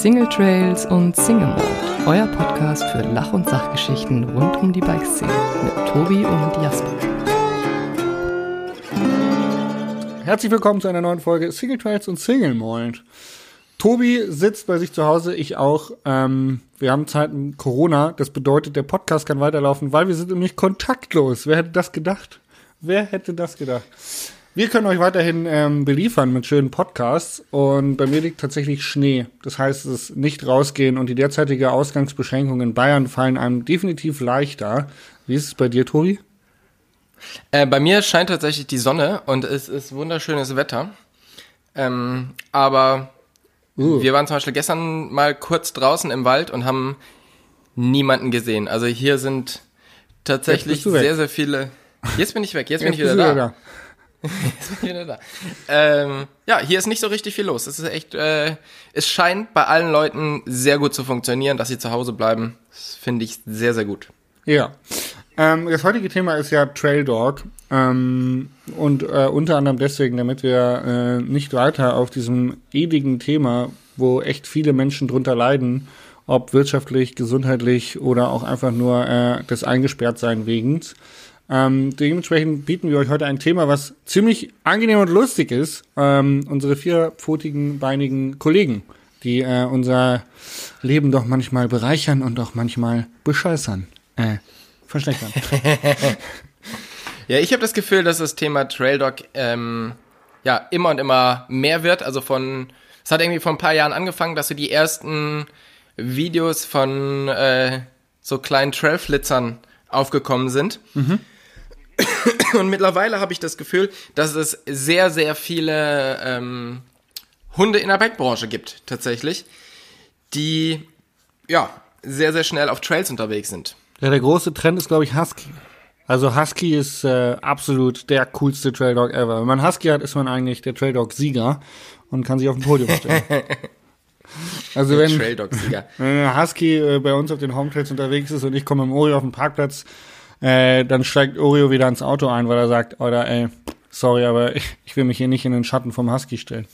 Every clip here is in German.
Single Trails und Single Mode, euer Podcast für Lach- und Sachgeschichten rund um die Bikeszene mit Tobi und Jasper. Herzlich willkommen zu einer neuen Folge Single Trails und Single Mode. Tobi sitzt bei sich zu Hause, ich auch. Ähm, wir haben Zeiten Corona, das bedeutet, der Podcast kann weiterlaufen, weil wir sind nämlich kontaktlos. Wer hätte das gedacht? Wer hätte das gedacht? Wir können euch weiterhin ähm, beliefern mit schönen Podcasts und bei mir liegt tatsächlich Schnee. Das heißt, es ist nicht rausgehen und die derzeitige Ausgangsbeschränkung in Bayern fallen einem definitiv leichter. Wie ist es bei dir, Tobi? Äh, bei mir scheint tatsächlich die Sonne und es ist wunderschönes Wetter. Ähm, aber uh. wir waren zum Beispiel gestern mal kurz draußen im Wald und haben niemanden gesehen. Also hier sind tatsächlich sehr, sehr viele. Jetzt bin ich weg, jetzt, jetzt bin ich wieder da. da. Jetzt bin ich wieder da. Ähm, ja, hier ist nicht so richtig viel los. Es ist echt, äh, es scheint bei allen Leuten sehr gut zu funktionieren, dass sie zu Hause bleiben. Das finde ich sehr, sehr gut. Ja. Ähm, das heutige Thema ist ja Trail Dog. Ähm, und äh, unter anderem deswegen, damit wir äh, nicht weiter auf diesem ewigen Thema, wo echt viele Menschen drunter leiden, ob wirtschaftlich, gesundheitlich oder auch einfach nur äh, des Eingesperrtsein wegen, ähm, dementsprechend bieten wir euch heute ein Thema, was ziemlich angenehm und lustig ist. Ähm, unsere vierpfotigen, beinigen Kollegen, die äh, unser Leben doch manchmal bereichern und auch manchmal bescheißern. Äh, verschlechtern. ja, ich habe das Gefühl, dass das Thema Trail Dog ähm, ja immer und immer mehr wird. Also von, es hat irgendwie vor ein paar Jahren angefangen, dass so die ersten Videos von äh, so kleinen Trailflitzern aufgekommen sind. Mhm. Und mittlerweile habe ich das Gefühl, dass es sehr, sehr viele ähm, Hunde in der Bikebranche gibt, tatsächlich, die ja sehr, sehr schnell auf Trails unterwegs sind. Ja, der große Trend ist, glaube ich, Husky. Also Husky ist äh, absolut der coolste Trail Dog ever. Wenn man Husky hat, ist man eigentlich der Trail Dog Sieger und kann sich auf dem Podium stellen. also wenn, wenn ein Husky äh, bei uns auf den Home Trails unterwegs ist und ich komme im Ori auf den Parkplatz, äh, dann steigt Oreo wieder ins Auto ein, weil er sagt, oder ey, sorry, aber ich, ich will mich hier nicht in den Schatten vom Husky stellen.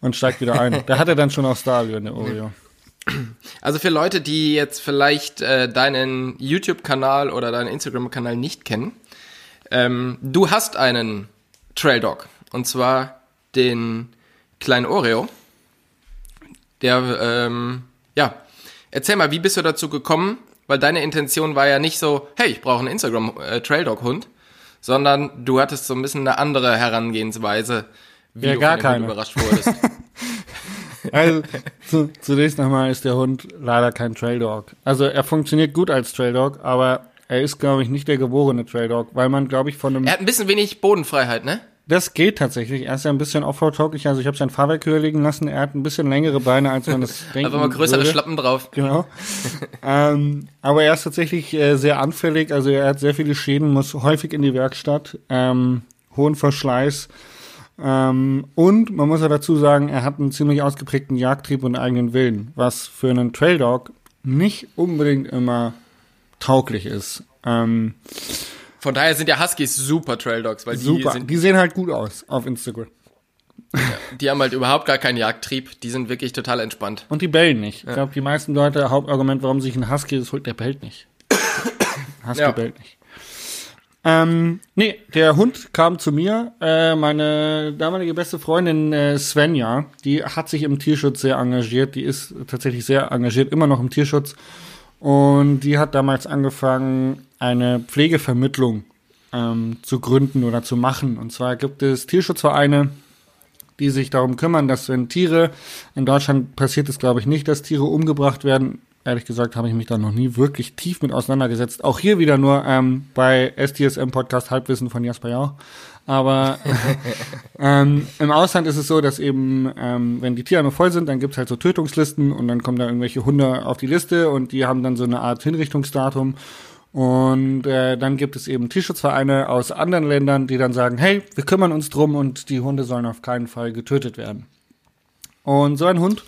Und steigt wieder ein. da hat er dann schon auch Stadion, der Oreo. Also für Leute, die jetzt vielleicht äh, deinen YouTube-Kanal oder deinen Instagram-Kanal nicht kennen, ähm, du hast einen Trail Dog. Und zwar den kleinen Oreo. Der, ähm, ja, erzähl mal, wie bist du dazu gekommen, weil deine Intention war ja nicht so, hey, ich brauche einen Instagram äh, Trail Dog Hund, sondern du hattest so ein bisschen eine andere Herangehensweise, wie ja, du gar keine. überrascht wurdest. also zu, zunächst nochmal ist der Hund leider kein Trail Dog. Also er funktioniert gut als Trail Dog, aber er ist glaube ich nicht der geborene Trail Dog, weil man glaube ich von einem Er hat ein bisschen wenig Bodenfreiheit, ne? Das geht tatsächlich. Er ist ja ein bisschen offroad-tauglich. Also ich habe sein Fahrwerk höher liegen lassen. Er hat ein bisschen längere Beine, als man das denkt. Aber mal größere würde. Schlappen drauf. Genau. ähm, aber er ist tatsächlich äh, sehr anfällig. Also er hat sehr viele Schäden, muss häufig in die Werkstatt, ähm, hohen Verschleiß. Ähm, und man muss ja dazu sagen, er hat einen ziemlich ausgeprägten Jagdtrieb und eigenen Willen, was für einen Trail Dog nicht unbedingt immer tauglich ist. Ähm, von daher sind ja Huskies super Trail Dogs, weil super. die sind. Die sehen halt gut aus auf Instagram. Ja, die haben halt überhaupt gar keinen Jagdtrieb. Die sind wirklich total entspannt. Und die bellen nicht. Ja. Ich glaube, die meisten Leute, Hauptargument, warum sich ein Husky das holt, der bellt nicht. Husky ja. bellt nicht. Ähm, nee, der Hund kam zu mir. Äh, meine damalige beste Freundin äh, Svenja, die hat sich im Tierschutz sehr engagiert. Die ist tatsächlich sehr engagiert, immer noch im Tierschutz. Und die hat damals angefangen, eine Pflegevermittlung ähm, zu gründen oder zu machen. Und zwar gibt es Tierschutzvereine, die sich darum kümmern, dass wenn Tiere, in Deutschland passiert es glaube ich nicht, dass Tiere umgebracht werden. Ehrlich gesagt habe ich mich da noch nie wirklich tief mit auseinandergesetzt. Auch hier wieder nur ähm, bei STSM Podcast Halbwissen von Jasper Jau. Aber ähm, im Ausland ist es so, dass eben, ähm, wenn die Tierheime voll sind, dann gibt's halt so Tötungslisten und dann kommen da irgendwelche Hunde auf die Liste und die haben dann so eine Art Hinrichtungsdatum. Und äh, dann gibt es eben Tierschutzvereine aus anderen Ländern, die dann sagen, hey, wir kümmern uns drum und die Hunde sollen auf keinen Fall getötet werden. Und so ein Hund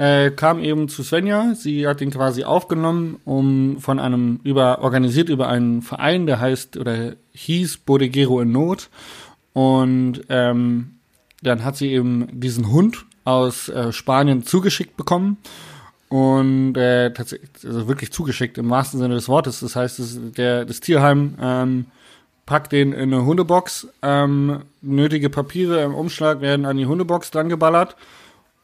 äh, kam eben zu Svenja. Sie hat ihn quasi aufgenommen, um von einem über organisiert über einen Verein, der heißt oder hieß Bodegero in Not. Und ähm, dann hat sie eben diesen Hund aus äh, Spanien zugeschickt bekommen und äh, tatsächlich also wirklich zugeschickt im wahrsten Sinne des Wortes. Das heißt, das, der, das Tierheim ähm, packt den in eine Hundebox. Ähm, nötige Papiere im Umschlag werden an die Hundebox dran geballert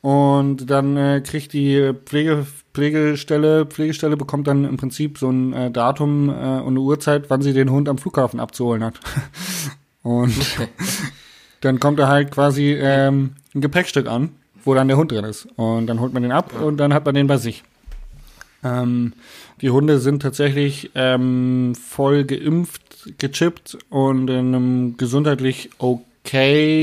und dann äh, kriegt die Pflege, Pflegestelle, Pflegestelle bekommt dann im Prinzip so ein äh, Datum äh, und eine Uhrzeit, wann sie den Hund am Flughafen abzuholen hat. und dann kommt er halt quasi ähm, ein Gepäckstück an wo dann der Hund drin ist. Und dann holt man den ab und dann hat man den bei sich. Ähm, die Hunde sind tatsächlich ähm, voll geimpft, gechippt und in einem gesundheitlich okay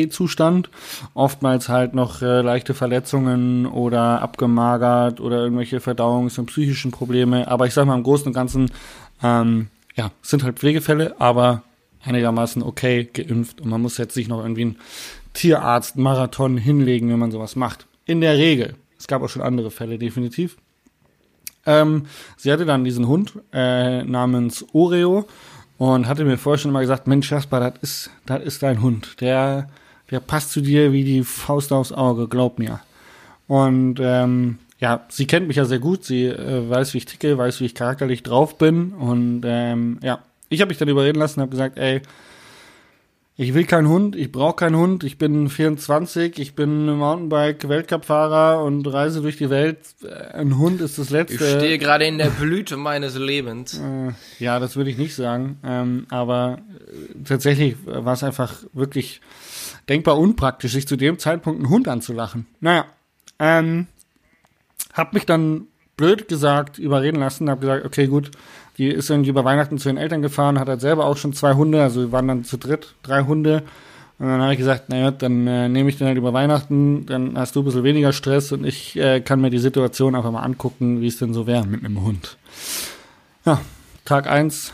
Zustand. Oftmals halt noch äh, leichte Verletzungen oder abgemagert oder irgendwelche Verdauungs- und psychischen Probleme. Aber ich sag mal im Großen und Ganzen, ähm, ja, sind halt Pflegefälle, aber einigermaßen okay geimpft und man muss jetzt sich noch irgendwie ein Tierarzt-Marathon hinlegen, wenn man sowas macht. In der Regel. Es gab auch schon andere Fälle, definitiv. Ähm, sie hatte dann diesen Hund äh, namens Oreo und hatte mir vorher schon mal gesagt, Mensch, Jasper, das ist, das ist dein Hund. Der, der passt zu dir wie die Faust aufs Auge, glaub mir. Und ähm, ja, sie kennt mich ja sehr gut. Sie äh, weiß, wie ich ticke, weiß, wie ich charakterlich drauf bin. Und ähm, ja, ich habe mich dann überreden lassen, habe gesagt, ey, ich will keinen Hund, ich brauche keinen Hund, ich bin 24, ich bin Mountainbike-Weltcup-Fahrer und reise durch die Welt. Ein Hund ist das Letzte. Ich stehe gerade in der Blüte meines Lebens. Äh, ja, das würde ich nicht sagen. Ähm, aber äh, tatsächlich war es einfach wirklich denkbar unpraktisch, sich zu dem Zeitpunkt einen Hund anzulachen. Naja, ähm, hab mich dann blöd gesagt überreden lassen, hab gesagt, okay, gut, die ist irgendwie über Weihnachten zu den Eltern gefahren, hat halt selber auch schon zwei Hunde, also wir waren dann zu dritt, drei Hunde. Und dann habe ich gesagt, naja, dann äh, nehme ich den halt über Weihnachten, dann hast du ein bisschen weniger Stress und ich äh, kann mir die Situation einfach mal angucken, wie es denn so wäre mit einem Hund. Ja, Tag eins,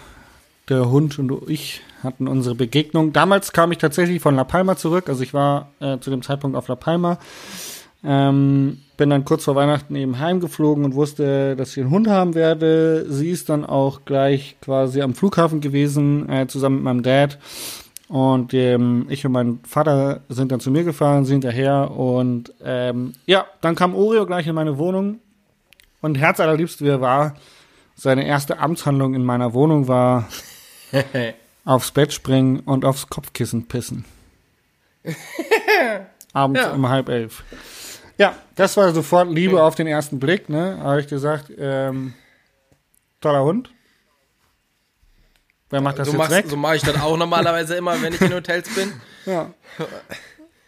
der Hund und ich hatten unsere Begegnung. Damals kam ich tatsächlich von La Palma zurück, also ich war äh, zu dem Zeitpunkt auf La Palma. Ähm, bin dann kurz vor Weihnachten eben heimgeflogen und wusste, dass ich einen Hund haben werde. Sie ist dann auch gleich quasi am Flughafen gewesen, äh, zusammen mit meinem Dad. Und ähm, ich und mein Vater sind dann zu mir gefahren, sind daher und ähm, ja, dann kam Oreo gleich in meine Wohnung und herzallerliebst wie er war, seine erste Amtshandlung in meiner Wohnung war aufs Bett springen und aufs Kopfkissen pissen. Abends ja. um halb elf. Ja, das war sofort Liebe auf den ersten Blick, ne? Habe ich gesagt, ähm, toller Hund. Wer macht das so jetzt machst, weg? So mache ich das auch normalerweise immer, wenn ich in Hotels bin. Ja.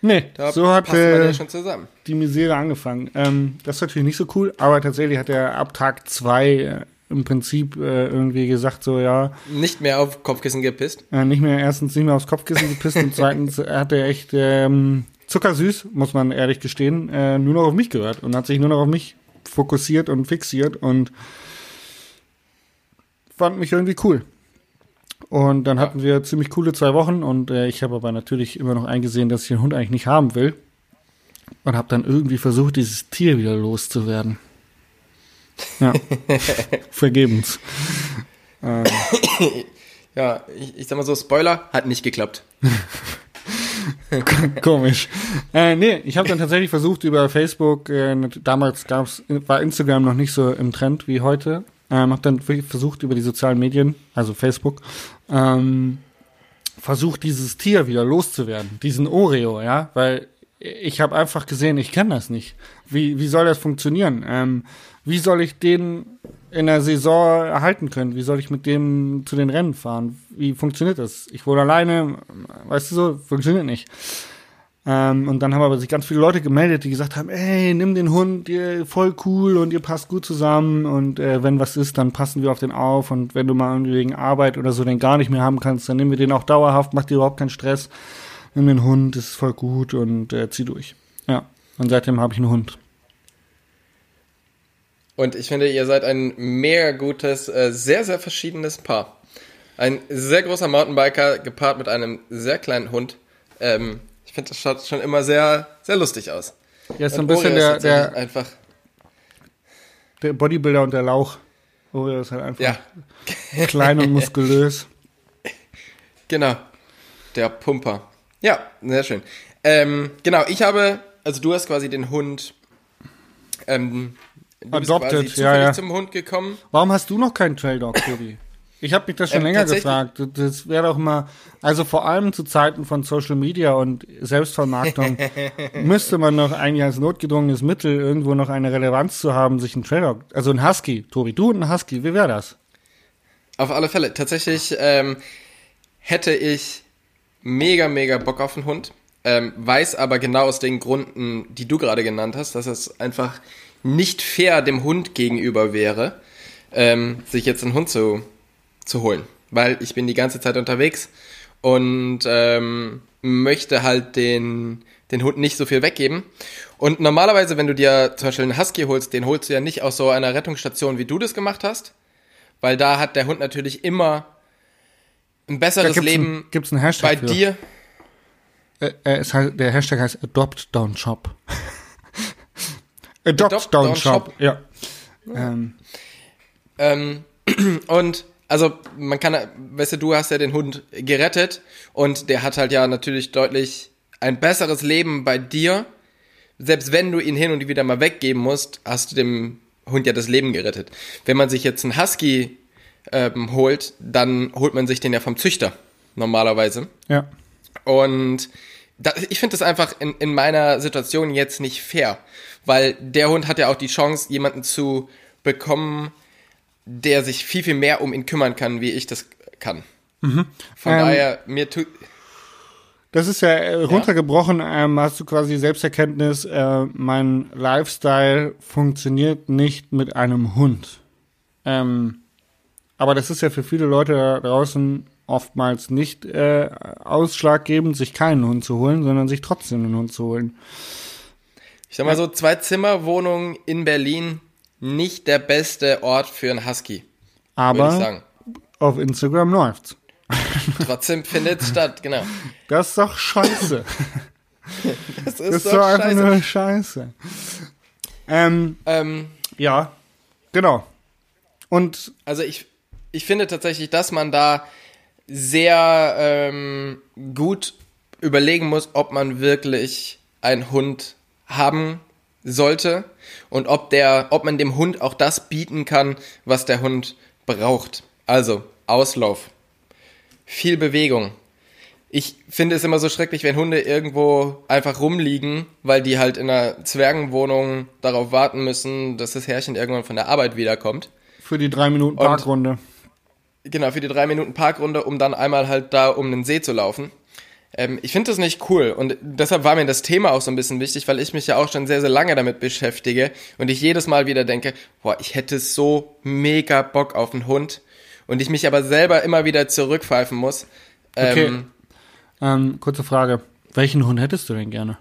Nee, Da so hat äh, ja schon zusammen. die Misere angefangen. Ähm, das ist natürlich nicht so cool, aber tatsächlich hat er ab Tag zwei äh, im Prinzip äh, irgendwie gesagt, so ja, Nicht mehr auf Kopfkissen gepisst. äh, nicht mehr erstens nicht mehr aufs Kopfkissen gepisst und zweitens hat er echt ähm, zuckersüß, muss man ehrlich gestehen, äh, nur noch auf mich gehört und hat sich nur noch auf mich fokussiert und fixiert und fand mich irgendwie cool. Und dann hatten wir ziemlich coole zwei Wochen und äh, ich habe aber natürlich immer noch eingesehen, dass ich den Hund eigentlich nicht haben will und habe dann irgendwie versucht, dieses Tier wieder loszuwerden. Ja, vergebens. Ähm, Ja, ich, ich sag mal so, Spoiler, hat nicht geklappt. Komisch. Äh, nee, ich habe dann tatsächlich versucht über Facebook, äh, damals gab's, war Instagram noch nicht so im Trend wie heute. Ähm, habe dann versucht über die sozialen Medien, also Facebook, ähm, versucht dieses Tier wieder loszuwerden, diesen Oreo, ja, weil ich habe einfach gesehen, ich kann das nicht. Wie, wie soll das funktionieren? Ähm, wie soll ich den in der Saison erhalten können? Wie soll ich mit dem zu den Rennen fahren? Wie funktioniert das? Ich wohne alleine, weißt du so, funktioniert nicht. Ähm, und dann haben aber sich ganz viele Leute gemeldet, die gesagt haben, ey, nimm den Hund, ihr voll cool und ihr passt gut zusammen und äh, wenn was ist, dann passen wir auf den auf und wenn du mal irgendwie wegen Arbeit oder so den gar nicht mehr haben kannst, dann nehmen wir den auch dauerhaft, macht dir überhaupt keinen Stress. Nimm den Hund, ist voll gut und äh, zieh durch. Ja, und seitdem habe ich einen Hund. Und ich finde, ihr seid ein mega gutes, äh, sehr, sehr verschiedenes Paar. Ein sehr großer Mountainbiker gepaart mit einem sehr kleinen Hund. Ähm, ich finde, das schaut schon immer sehr, sehr lustig aus. Ja, ist so ein bisschen Oreo der, der, einfach, der Bodybuilder und der Lauch. Oh, der ist halt einfach ja, klein und muskulös. genau. Der Pumper. Ja, sehr schön. Ähm, genau, ich habe also du hast quasi den Hund, ähm, du Adopted, bist ja, ja. zum Hund gekommen. Warum hast du noch keinen Trail Dog, Tobi? Ich habe mich das schon Ähm, länger gefragt. Das wäre doch mal, also vor allem zu Zeiten von Social Media und Selbstvermarktung müsste man noch eigentlich als notgedrungenes Mittel irgendwo noch eine Relevanz zu haben, sich einen Trail Dog, also ein Husky, Tobi, du und ein Husky, wie wäre das? Auf alle Fälle. Tatsächlich ähm, hätte ich mega, mega Bock auf einen Hund. Ähm, weiß aber genau aus den Gründen, die du gerade genannt hast, dass es einfach nicht fair dem Hund gegenüber wäre, ähm, sich jetzt einen Hund zu, zu holen. Weil ich bin die ganze Zeit unterwegs und ähm, möchte halt den, den Hund nicht so viel weggeben. Und normalerweise, wenn du dir zum Beispiel einen Husky holst, den holst du ja nicht aus so einer Rettungsstation, wie du das gemacht hast, weil da hat der Hund natürlich immer ein besseres gibt's Leben ein, gibt's einen Hashtag bei für. dir. Äh, äh, es heißt, der Hashtag heißt Adopt Down Shop. Adopt, Adopt Down, Shop. Shop. Ja. Ähm, Ähm, und also man kann, weißt du, du hast ja den Hund gerettet und der hat halt ja natürlich deutlich ein besseres Leben bei dir. Selbst wenn du ihn hin und wieder mal weggeben musst, hast du dem Hund ja das Leben gerettet. Wenn man sich jetzt einen Husky ähm, holt, dann holt man sich den ja vom Züchter normalerweise. ja. Und da, ich finde das einfach in, in meiner Situation jetzt nicht fair, weil der Hund hat ja auch die Chance, jemanden zu bekommen, der sich viel, viel mehr um ihn kümmern kann, wie ich das kann. Von Ähm, daher, mir tut. Das ist ja äh, runtergebrochen, ähm, hast du quasi Selbsterkenntnis, äh, mein Lifestyle funktioniert nicht mit einem Hund. Ähm, aber das ist ja für viele Leute da draußen oftmals nicht äh, ausschlaggebend, sich keinen Hund zu holen, sondern sich trotzdem einen Hund zu holen. Ich sag mal so, zwei Zimmerwohnungen in Berlin, nicht der beste Ort für einen Husky, Aber auf Instagram läuft's. Trotzdem findet es statt, genau. Das ist doch scheiße. Das Das ist doch einfach nur scheiße. Ähm, Ähm, ja, genau. Und Also ich, ich finde tatsächlich, dass man da sehr ähm, gut überlegen muss, ob man wirklich einen Hund haben sollte und ob der, ob man dem Hund auch das bieten kann, was der Hund braucht. Also Auslauf, viel Bewegung. Ich finde es immer so schrecklich, wenn Hunde irgendwo einfach rumliegen, weil die halt in einer Zwergenwohnung darauf warten müssen, dass das Herrchen irgendwann von der Arbeit wiederkommt. für die drei Minuten Und- Parkrunde. Genau, für die drei Minuten Parkrunde, um dann einmal halt da um den See zu laufen. Ähm, ich finde das nicht cool und deshalb war mir das Thema auch so ein bisschen wichtig, weil ich mich ja auch schon sehr, sehr lange damit beschäftige und ich jedes Mal wieder denke, boah, ich hätte so mega Bock auf einen Hund und ich mich aber selber immer wieder zurückpfeifen muss. Okay. Ähm, Ähm, kurze Frage. Welchen Hund hättest du denn gerne?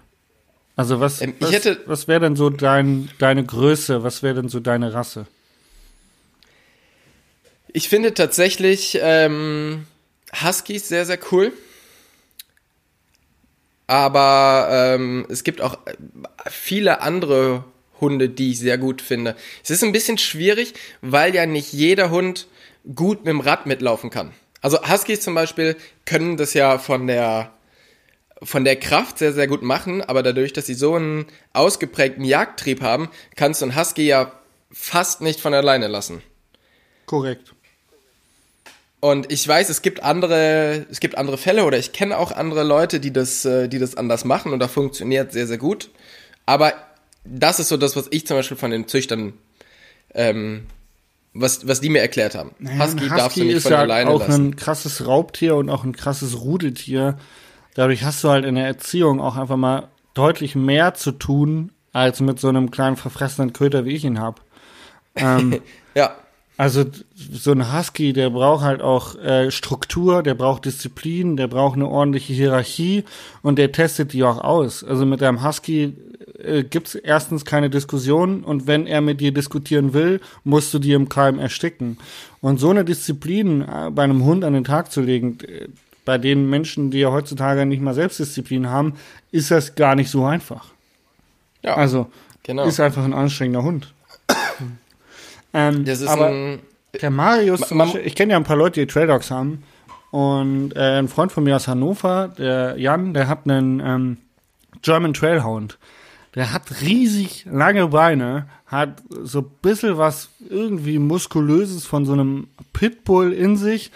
Also was, Ähm, ich was, hätte- was wäre denn so dein, deine Größe? Was wäre denn so deine Rasse? Ich finde tatsächlich ähm, Huskies sehr, sehr cool. Aber ähm, es gibt auch äh, viele andere Hunde, die ich sehr gut finde. Es ist ein bisschen schwierig, weil ja nicht jeder Hund gut mit dem Rad mitlaufen kann. Also Huskies zum Beispiel können das ja von der von der Kraft sehr, sehr gut machen, aber dadurch, dass sie so einen ausgeprägten Jagdtrieb haben, kannst du einen Husky ja fast nicht von alleine lassen. Korrekt. Und ich weiß, es gibt andere, es gibt andere Fälle oder ich kenne auch andere Leute, die das, äh, die das anders machen und da funktioniert sehr, sehr gut. Aber das ist so das, was ich zum Beispiel von den Züchtern, ähm, was, was die mir erklärt haben. Husky, Ein darfst du nicht ist von ja alleine auch lassen. ein krasses Raubtier und auch ein krasses Rudeltier. Dadurch hast du halt in der Erziehung auch einfach mal deutlich mehr zu tun, als mit so einem kleinen verfressenen Köter, wie ich ihn habe. Ähm, Ja, Also so ein Husky, der braucht halt auch äh, Struktur, der braucht Disziplin, der braucht eine ordentliche Hierarchie und der testet die auch aus. Also mit einem Husky äh, gibt's erstens keine Diskussion und wenn er mit dir diskutieren will, musst du die im Keim ersticken. Und so eine Disziplin äh, bei einem Hund an den Tag zu legen, äh, bei den Menschen, die ja heutzutage nicht mal Selbstdisziplin haben, ist das gar nicht so einfach. ja, Also genau. ist einfach ein anstrengender Hund. Ähm, das ist aber ein, der Marius, zum Man- Beispiel, ich kenne ja ein paar Leute, die Trail Dogs haben. Und äh, ein Freund von mir aus Hannover, der Jan, der hat einen ähm, German Trailhound. Der hat riesig lange Beine, hat so ein bisschen was irgendwie muskulöses von so einem Pitbull in sich,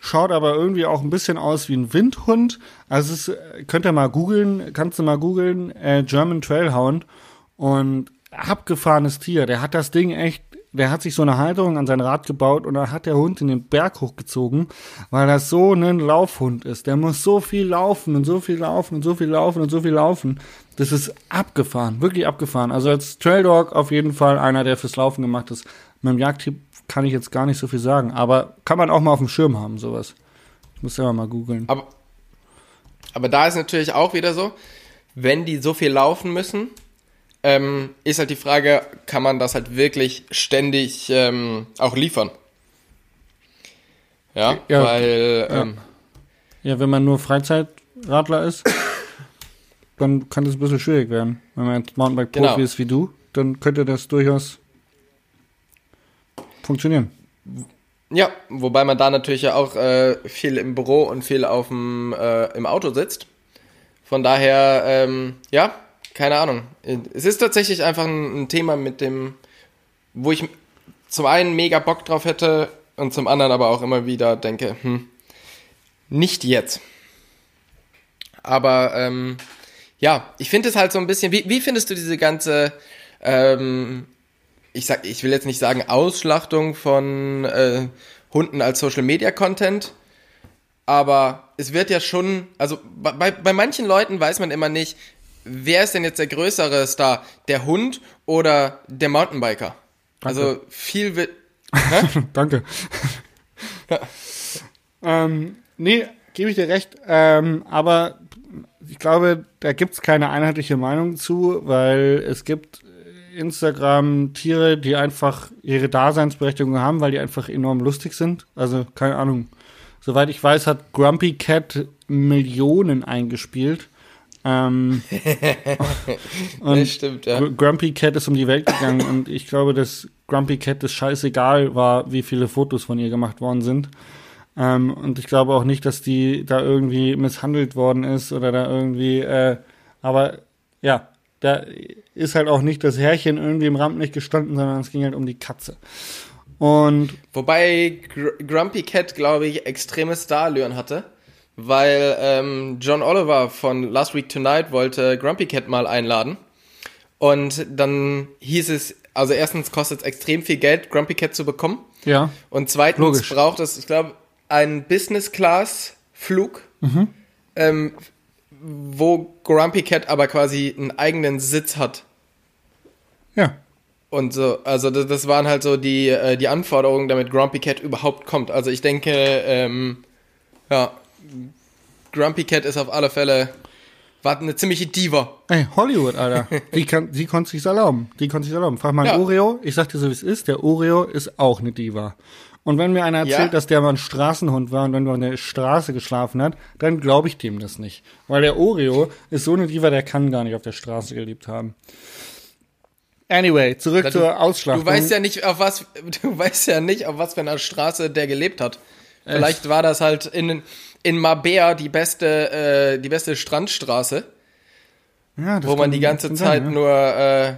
schaut aber irgendwie auch ein bisschen aus wie ein Windhund. Also es ist, könnt ihr mal googeln, kannst du mal googeln, äh, German Trailhound und abgefahrenes Tier. Der hat das Ding echt der hat sich so eine Halterung an sein Rad gebaut und dann hat der Hund in den Berg hochgezogen, weil das so ein Laufhund ist. Der muss so viel laufen und so viel laufen und so viel laufen und so viel laufen. Das ist abgefahren, wirklich abgefahren. Also als Trail Dog auf jeden Fall einer, der fürs Laufen gemacht ist. Mit dem Jagdtipp kann ich jetzt gar nicht so viel sagen, aber kann man auch mal auf dem Schirm haben, sowas. Ich muss selber mal googeln. Aber, aber da ist natürlich auch wieder so, wenn die so viel laufen müssen, ähm, ist halt die Frage, kann man das halt wirklich ständig ähm, auch liefern? Ja, ja weil. Ja. Ähm, ja, wenn man nur Freizeitradler ist, dann kann das ein bisschen schwierig werden. Wenn man jetzt Mountainbike-Profi genau. ist wie du, dann könnte das durchaus funktionieren. Ja, wobei man da natürlich ja auch äh, viel im Büro und viel auf dem, äh, im Auto sitzt. Von daher, ähm, ja, keine Ahnung. Es ist tatsächlich einfach ein, ein, Thema mit dem, wo ich zum einen mega Bock drauf hätte und zum anderen aber auch immer wieder denke, hm, nicht jetzt. Aber ähm, ja, ich finde es halt so ein bisschen, wie, wie findest du diese ganze, ähm, ich sag, ich will jetzt nicht sagen Ausschlachtung von äh, Hunden als Social Media Content, aber es wird ja schon, also bei, bei manchen Leuten weiß man immer nicht, wer ist denn jetzt der größere Star? Der Hund oder der Mountainbiker? Danke. Also viel wird. Danke. ähm, nee, gebe ich dir recht. Ähm, aber ich glaube, da gibt es keine einheitliche Meinung zu, weil es gibt Instagram-Tiere, die einfach ihre Daseinsberechtigung haben, weil die einfach enorm lustig sind. Also, keine Ahnung. Soweit ich weiß, hat Grumpy Cat Millionen eingespielt. Ähm, und das stimmt, ja. Grumpy Cat ist um die Welt gegangen und ich glaube, dass Grumpy Cat es scheißegal war, wie viele Fotos von ihr gemacht worden sind. Ähm, und ich glaube auch nicht, dass die da irgendwie misshandelt worden ist oder da irgendwie, äh, aber ja, da ist halt auch nicht das Härchen irgendwie im Rampenlicht gestanden, sondern es ging halt um die Katze. Und Wobei Gr Grumpy Cat, glaube ich, extreme Starallüren hatte weil ähm, John Oliver von Last Week Tonight wollte Grumpy Cat mal einladen. Und dann hieß es, also erstens kostet es extrem viel Geld, Grumpy Cat zu bekommen. Ja. Und zweitens Logisch. braucht es, ich glaube, einen Business-Class-Flug, mhm. ähm, wo Grumpy Cat aber quasi einen eigenen Sitz hat. Ja. Und so, also das, das waren halt so die, äh, die Anforderungen, damit Grumpy Cat überhaupt kommt. Also ich denke, ähm, ja, Grumpy Cat ist auf alle Fälle war eine ziemliche Diva. Ey, Hollywood, Alter. Die, kann, die konnte sich's erlauben. Die konnte sich's erlauben. Frag mal ja. Oreo. Ich sag dir so, wie es ist. Der Oreo ist auch eine Diva. Und wenn mir einer erzählt, ja. dass der mal ein Straßenhund war und dann auf der Straße geschlafen hat, dann glaube ich dem das nicht. Weil der Oreo ist so eine Diva, der kann gar nicht auf der Straße gelebt haben. Anyway, zurück du, zur Ausschlachtung. Du weißt ja nicht, auf was, du weißt ja nicht, auf was für einer Straße der gelebt hat. Vielleicht war das halt in, in Mabea die beste, äh, die beste Strandstraße. Ja, wo man die ganze Zeit sein, ja. nur, äh,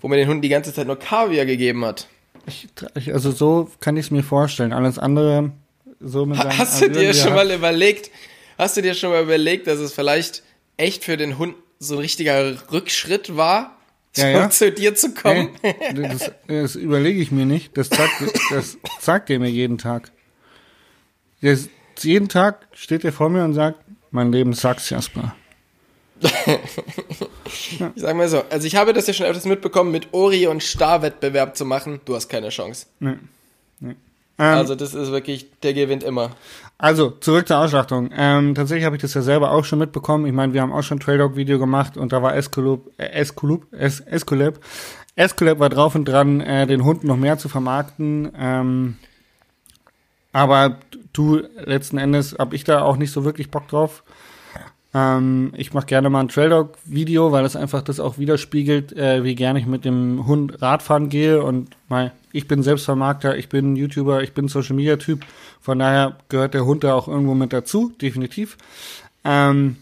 wo man den Hunden die ganze Zeit nur Kaviar gegeben hat. Ich, also so kann ich es mir vorstellen. Alles andere so mit Hast du dir schon mal überlegt, hast du dir schon mal überlegt, dass es vielleicht echt für den Hund so ein richtiger Rückschritt war, ja, ja. zu dir zu kommen? Hey, das, das überlege ich mir nicht. Das sagt, das sagt er mir jeden Tag. Das, jeden Tag steht er vor mir und sagt, mein Leben sagt's, Jasper. ich sag mal so, also ich habe das ja schon öfters mitbekommen, mit Ori und Star-Wettbewerb zu machen, du hast keine Chance. Nee. nee. Ähm, also das ist wirklich, der gewinnt immer. Also, zurück zur Ausschlachtung. Ähm, tatsächlich habe ich das ja selber auch schon mitbekommen. Ich meine, wir haben auch schon Trail Dog Video gemacht und da war Esculap, äh, Esculap, es, Esculap, Esculap war drauf und dran, äh, den Hund noch mehr zu vermarkten. Ähm, aber du, letzten Endes habe ich da auch nicht so wirklich Bock drauf. Ähm, ich mache gerne mal ein Trail Dog Video, weil das einfach das auch widerspiegelt, äh, wie gerne ich mit dem Hund Radfahren gehe. Und mal, ich bin Selbstvermarkter, ich bin YouTuber, ich bin Social Media Typ. Von daher gehört der Hund da auch irgendwo mit dazu, definitiv. Ähm,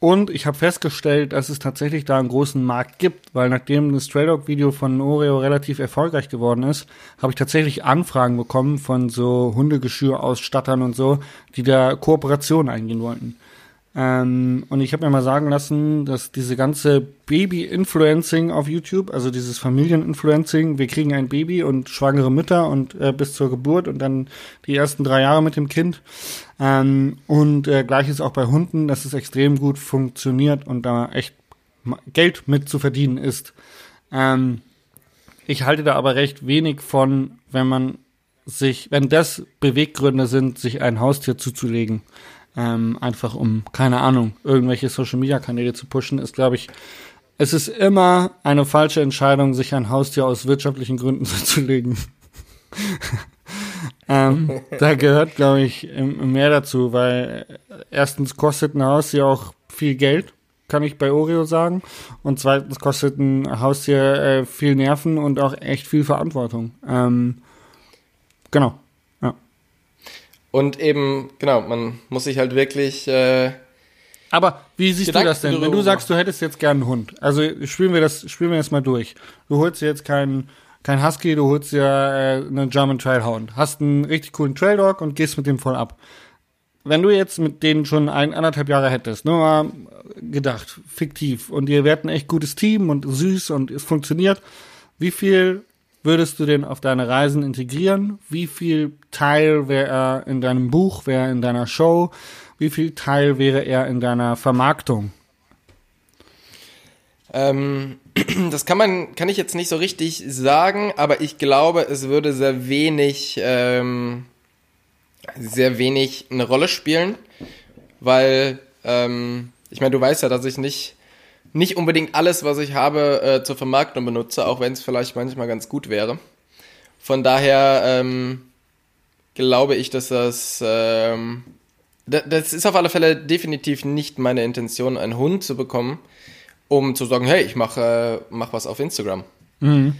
und ich habe festgestellt, dass es tatsächlich da einen großen Markt gibt, weil nachdem das Stray Dog Video von Oreo relativ erfolgreich geworden ist, habe ich tatsächlich Anfragen bekommen von so Hundegeschirrausstattern und so, die da Kooperation eingehen wollten. Ähm, und ich habe mir mal sagen lassen, dass diese ganze Baby-Influencing auf YouTube, also dieses Familien-Influencing, wir kriegen ein Baby und schwangere Mütter und äh, bis zur Geburt und dann die ersten drei Jahre mit dem Kind. Ähm, und äh, gleiches auch bei Hunden, dass es extrem gut funktioniert und da echt Geld mit zu verdienen ist. Ähm, ich halte da aber recht wenig von, wenn man sich, wenn das Beweggründe sind, sich ein Haustier zuzulegen ähm, einfach um, keine Ahnung, irgendwelche Social-Media-Kanäle zu pushen, ist, glaube ich, es ist immer eine falsche Entscheidung, sich ein Haustier aus wirtschaftlichen Gründen zuzulegen. ähm, da gehört, glaube ich, mehr dazu, weil erstens kostet ein Haustier auch viel Geld, kann ich bei Oreo sagen. Und zweitens kostet ein Haustier äh, viel Nerven und auch echt viel Verantwortung. Ähm, genau. Und eben, genau, man muss sich halt wirklich. Äh, aber wie siehst Gedanken du das denn? Wenn du sagst, du hättest jetzt gern einen Hund, also spielen wir das, spielen wir das mal durch. Du holst jetzt keinen kein Husky, du holst dir äh, einen German Trailhound, hast einen richtig coolen Trail Dog und gehst mit dem voll ab. Wenn du jetzt mit denen schon ein, anderthalb Jahre hättest, nur mal gedacht, fiktiv, und ihr wärt ein echt gutes Team und süß und es funktioniert, wie viel würdest du den auf deine Reisen integrieren? Wie viel Teil wäre er in deinem Buch, wäre er in deiner Show? Wie viel Teil wäre er in deiner Vermarktung? Ähm, das kann man, kann ich jetzt nicht so richtig sagen, aber ich glaube, es würde sehr wenig, ähm, sehr wenig eine Rolle spielen, weil, ähm, ich meine, du weißt ja, dass ich nicht nicht unbedingt alles, was ich habe, äh, zur Vermarktung benutze, auch wenn es vielleicht manchmal ganz gut wäre. Von daher ähm, glaube ich, dass das, ähm, das ist auf alle Fälle definitiv nicht meine Intention, einen Hund zu bekommen, um zu sagen, hey, ich mache mach was auf Instagram. Mhm.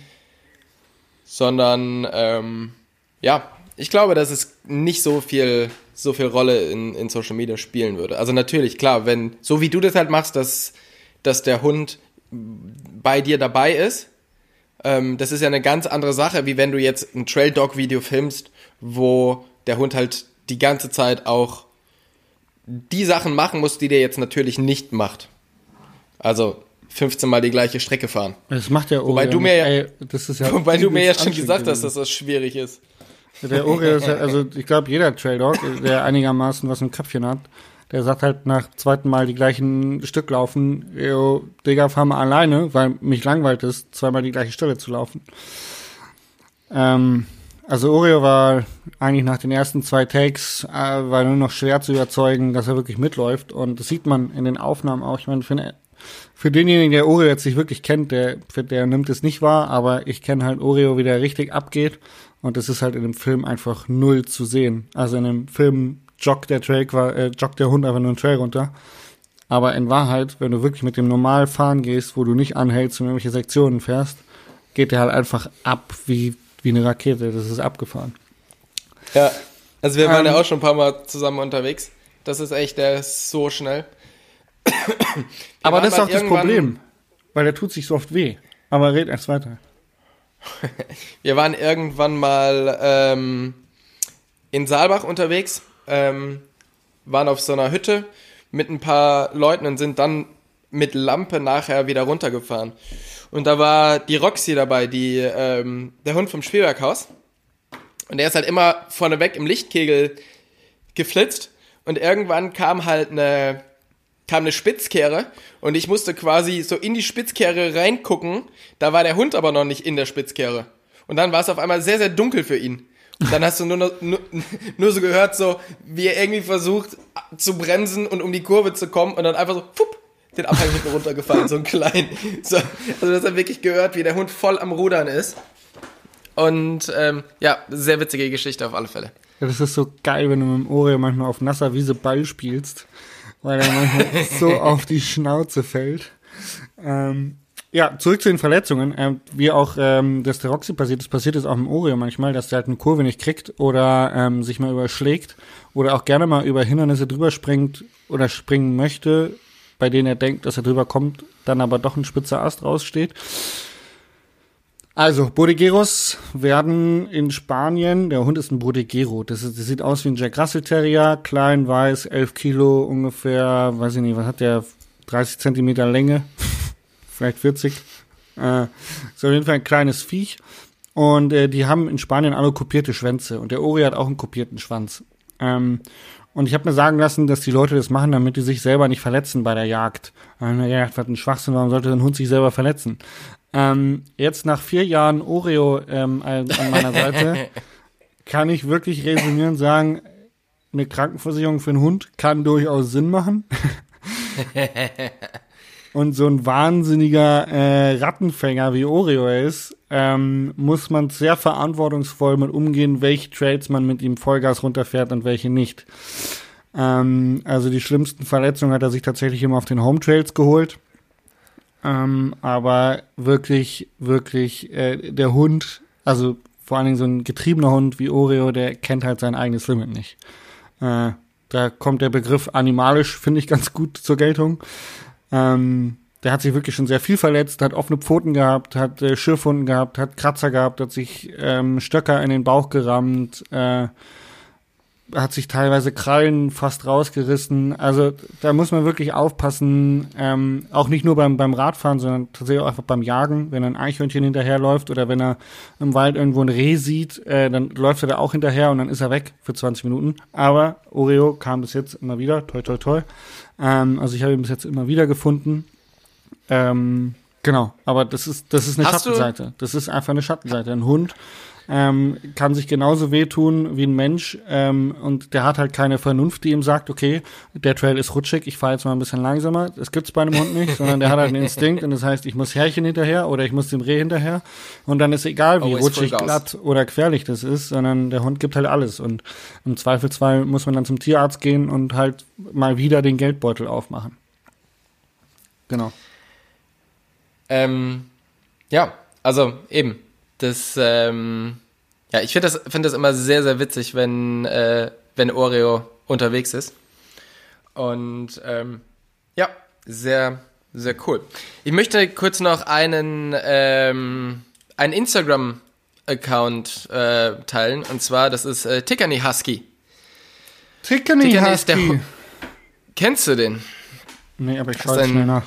Sondern, ähm, ja, ich glaube, dass es nicht so viel, so viel Rolle in, in Social Media spielen würde. Also natürlich, klar, wenn, so wie du das halt machst, dass dass der Hund bei dir dabei ist. Ähm, das ist ja eine ganz andere Sache, wie wenn du jetzt ein Trail Dog Video filmst, wo der Hund halt die ganze Zeit auch die Sachen machen muss, die der jetzt natürlich nicht macht. Also 15 Mal die gleiche Strecke fahren. Das macht der Oreo. Wobei du mir ja, ey, ja wobei du mir ja schon gesagt hast, dass das schwierig ist. Der Oreo ist ja, also ich glaube, jeder Trail Dog, der einigermaßen was im Köpfchen hat, der sagt halt nach zweiten Mal die gleichen Stück laufen, yo, Digga, fahr mal alleine, weil mich langweilt es, zweimal die gleiche Stelle zu laufen. Ähm, also Oreo war eigentlich nach den ersten zwei Takes äh, war nur noch schwer zu überzeugen, dass er wirklich mitläuft und das sieht man in den Aufnahmen auch. Ich meine, für, für denjenigen, der Oreo jetzt nicht wirklich kennt, der, der nimmt es nicht wahr, aber ich kenne halt Oreo, wie der richtig abgeht und das ist halt in dem Film einfach null zu sehen. Also in dem Film joggt der Trail, äh, joggt der Hund einfach nur einen Trail runter. Aber in Wahrheit, wenn du wirklich mit dem normal fahren gehst, wo du nicht anhältst und irgendwelche Sektionen fährst, geht der halt einfach ab wie, wie eine Rakete. Das ist abgefahren. Ja, also wir waren ähm, ja auch schon ein paar Mal zusammen unterwegs. Das ist echt, der ist so schnell. aber das ist auch das Problem, weil der tut sich so oft weh. Aber red erst weiter. wir waren irgendwann mal ähm, in Saalbach unterwegs ähm, waren auf so einer Hütte mit ein paar Leuten und sind dann mit Lampe nachher wieder runtergefahren. Und da war die Roxy dabei, die, ähm, der Hund vom Spielwerkhaus. Und der ist halt immer vorneweg im Lichtkegel geflitzt. Und irgendwann kam halt eine, kam eine Spitzkehre und ich musste quasi so in die Spitzkehre reingucken. Da war der Hund aber noch nicht in der Spitzkehre. Und dann war es auf einmal sehr, sehr dunkel für ihn. Dann hast du nur, nur, nur so gehört, so wie er irgendwie versucht zu bremsen und um die Kurve zu kommen und dann einfach so, fupp, den Abhang hinten runtergefallen, so ein klein. So, also das hat wirklich gehört, wie der Hund voll am Rudern ist. Und ähm, ja, sehr witzige Geschichte auf alle Fälle. Ja, das ist so geil, wenn du mit dem Oreo manchmal auf nasser Wiese Ball spielst, weil er manchmal so auf die Schnauze fällt. Ähm, ja, zurück zu den Verletzungen. Ähm, wie auch ähm, das der Roxy passiert ist, passiert es auch im Oreo manchmal, dass der halt eine Kurve nicht kriegt oder ähm, sich mal überschlägt oder auch gerne mal über Hindernisse drüber springt oder springen möchte, bei denen er denkt, dass er drüber kommt, dann aber doch ein spitzer Ast raussteht. Also, Bodegeros werden in Spanien, der Hund ist ein Bodegero, das, ist, das sieht aus wie ein Jack Russell Terrier, klein, weiß, 11 Kilo ungefähr, weiß ich nicht, was hat der, 30 Zentimeter Länge, vielleicht 40. Äh, ist auf jeden Fall ein kleines Viech. Und äh, die haben in Spanien alle kopierte Schwänze. Und der Ori hat auch einen kopierten Schwanz. Ähm, und ich habe mir sagen lassen, dass die Leute das machen, damit die sich selber nicht verletzen bei der Jagd. Äh, ja, was ein Schwachsinn, warum sollte ein Hund sich selber verletzen? Ähm, jetzt nach vier Jahren Oreo ähm, an meiner Seite kann ich wirklich resümieren sagen, eine Krankenversicherung für einen Hund kann durchaus Sinn machen. und so ein wahnsinniger äh, Rattenfänger wie Oreo ist, ähm, muss man sehr verantwortungsvoll mit umgehen, welche Trades man mit ihm Vollgas runterfährt und welche nicht. Ähm, also die schlimmsten Verletzungen hat er sich tatsächlich immer auf den Home Trails geholt. Ähm, aber wirklich, wirklich, äh, der Hund, also vor allen Dingen so ein getriebener Hund wie Oreo, der kennt halt sein eigenes Limit nicht. Äh, da kommt der Begriff animalisch, finde ich, ganz gut zur Geltung. Ähm, der hat sich wirklich schon sehr viel verletzt, hat offene Pfoten gehabt, hat äh, Schürfwunden gehabt, hat Kratzer gehabt, hat sich ähm, Stöcker in den Bauch gerammt, äh, hat sich teilweise Krallen fast rausgerissen. Also da muss man wirklich aufpassen, ähm, auch nicht nur beim, beim Radfahren, sondern tatsächlich auch einfach beim Jagen. Wenn ein Eichhörnchen hinterherläuft oder wenn er im Wald irgendwo ein Reh sieht, äh, dann läuft er da auch hinterher und dann ist er weg für 20 Minuten. Aber Oreo kam bis jetzt immer wieder, toi toi toi. Ähm, also ich habe ihn bis jetzt immer wieder gefunden. Ähm, genau, aber das ist, das ist eine Hast Schattenseite. Das ist einfach eine Schattenseite. Ein Hund ähm, kann sich genauso wehtun wie ein Mensch ähm, und der hat halt keine Vernunft, die ihm sagt, okay, der Trail ist rutschig, ich fahre jetzt mal ein bisschen langsamer. Das gibt's bei einem Hund nicht, sondern der hat halt einen Instinkt und das heißt, ich muss Härchen hinterher oder ich muss dem Reh hinterher und dann ist egal, wie oh, rutschig, glatt oder gefährlich das ist, sondern der Hund gibt halt alles und im Zweifelsfall muss man dann zum Tierarzt gehen und halt mal wieder den Geldbeutel aufmachen. Genau. Ähm, ja, also eben, das, ähm, ja, ich finde das, finde das immer sehr, sehr witzig, wenn, äh, wenn Oreo unterwegs ist. Und ähm, ja, sehr, sehr cool. Ich möchte kurz noch einen, ähm, einen Instagram-Account äh, teilen. Und zwar, das ist äh, Tickany Husky. Tickany, Tickany Husky. Kennst du den? Nee, aber ich schaue schnell nach.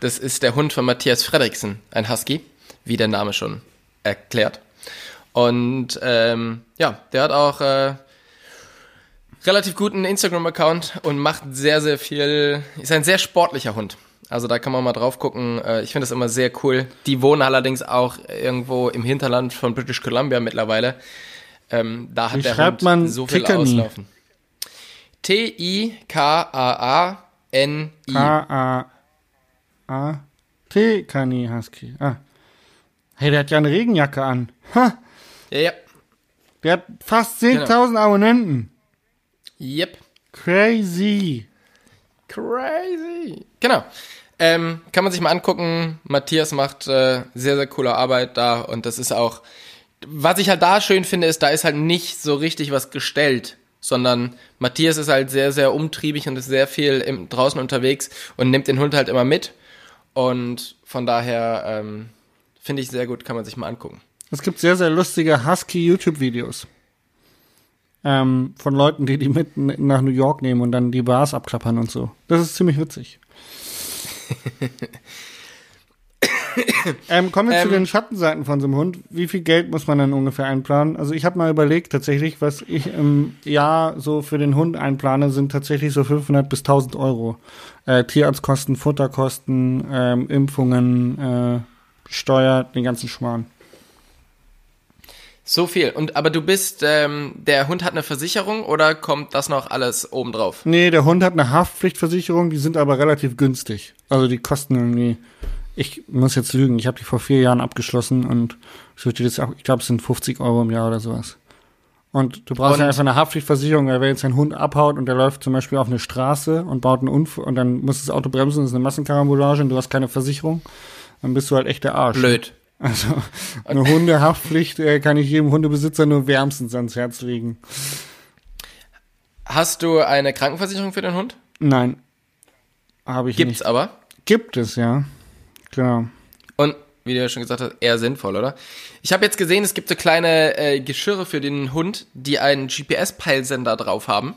Das ist der Hund von Matthias Fredriksen, ein Husky wie der Name schon erklärt. Und ähm, ja, der hat auch äh, relativ guten Instagram-Account und macht sehr, sehr viel, ist ein sehr sportlicher Hund. Also da kann man mal drauf gucken. Äh, ich finde das immer sehr cool. Die wohnen allerdings auch irgendwo im Hinterland von British Columbia mittlerweile. Ähm, da hat Wie der Hund man so viel Tickany? auslaufen. T-I-K-A-A-N-I. K-A-A. T-Kani Husky. Ah. Hey, der hat ja eine Regenjacke an. Ha. Ja, ja. Der hat fast 10.000 genau. Abonnenten. Yep. Crazy. Crazy. Genau. Ähm, kann man sich mal angucken. Matthias macht äh, sehr, sehr coole Arbeit da und das ist auch, was ich halt da schön finde, ist, da ist halt nicht so richtig was gestellt, sondern Matthias ist halt sehr, sehr umtriebig und ist sehr viel im, draußen unterwegs und nimmt den Hund halt immer mit und von daher, ähm, Finde ich sehr gut, kann man sich mal angucken. Es gibt sehr, sehr lustige Husky-YouTube-Videos. Ähm, von Leuten, die die mit nach New York nehmen und dann die Bars abklappern und so. Das ist ziemlich witzig. ähm, kommen wir ähm, zu den Schattenseiten von so einem Hund. Wie viel Geld muss man dann ungefähr einplanen? Also ich habe mal überlegt, tatsächlich, was ich im Jahr so für den Hund einplane, sind tatsächlich so 500 bis 1000 Euro. Äh, Tierarztkosten, Futterkosten, ähm, Impfungen, äh, Steuer, den ganzen Schmarrn. So viel. Und aber du bist, ähm, der Hund hat eine Versicherung oder kommt das noch alles obendrauf? Nee, der Hund hat eine Haftpflichtversicherung, die sind aber relativ günstig. Also die kosten irgendwie, ich muss jetzt lügen, ich habe die vor vier Jahren abgeschlossen und ich ich glaube, es sind 50 Euro im Jahr oder sowas. Und du brauchst und? ja einfach eine Haftpflichtversicherung, weil wenn jetzt ein Hund abhaut und der läuft zum Beispiel auf eine Straße und baut einen Unfall und dann muss das Auto bremsen, das ist eine Massenkarambolage und du hast keine Versicherung, dann bist du halt echt der Arsch. Blöd. Also eine Hundehaftpflicht äh, kann ich jedem Hundebesitzer nur wärmstens ans Herz legen. Hast du eine Krankenversicherung für den Hund? Nein. habe ich Gibt's nicht. aber. Gibt es, ja. Genau. Und wie du ja schon gesagt hast, eher sinnvoll, oder? Ich habe jetzt gesehen, es gibt so kleine äh, Geschirre für den Hund, die einen GPS-Peilsender drauf haben,